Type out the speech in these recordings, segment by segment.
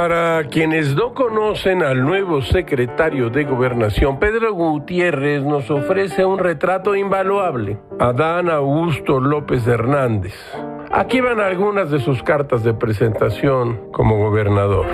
Para quienes no conocen al nuevo secretario de Gobernación, Pedro Gutiérrez nos ofrece un retrato invaluable. Adán Augusto López Hernández. Aquí van algunas de sus cartas de presentación como gobernador.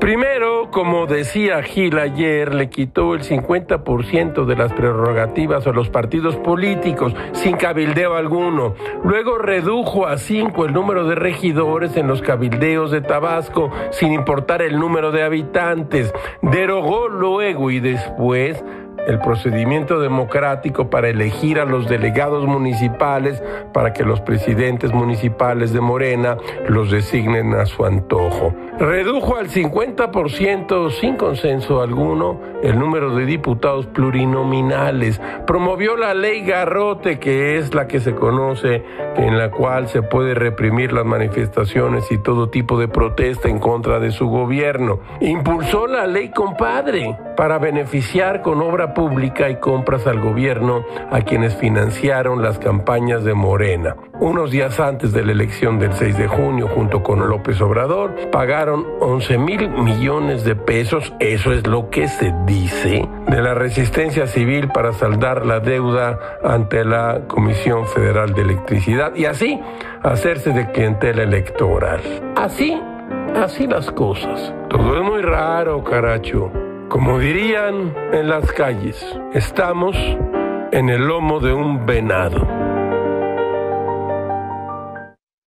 Primero, como decía Gil ayer, le quitó el 50% de las prerrogativas a los partidos políticos, sin cabildeo alguno. Luego redujo a 5 el número de regidores en los cabildeos de Tabasco, sin importar el número de habitantes. Derogó luego y después el procedimiento democrático para elegir a los delegados municipales para que los presidentes municipales de Morena los designen a su antojo. Redujo al 50% sin consenso alguno el número de diputados plurinominales. Promovió la ley Garrote, que es la que se conoce, en la cual se puede reprimir las manifestaciones y todo tipo de protesta en contra de su gobierno. Impulsó la ley Compadre para beneficiar con obra pública y compras al gobierno a quienes financiaron las campañas de Morena. Unos días antes de la elección del 6 de junio, junto con López Obrador, pagaron 11 mil millones de pesos, eso es lo que se dice, de la resistencia civil para saldar la deuda ante la Comisión Federal de Electricidad y así hacerse de clientela electoral. Así, así las cosas. Todo es muy raro, caracho. Como dirían en las calles, estamos en el lomo de un venado.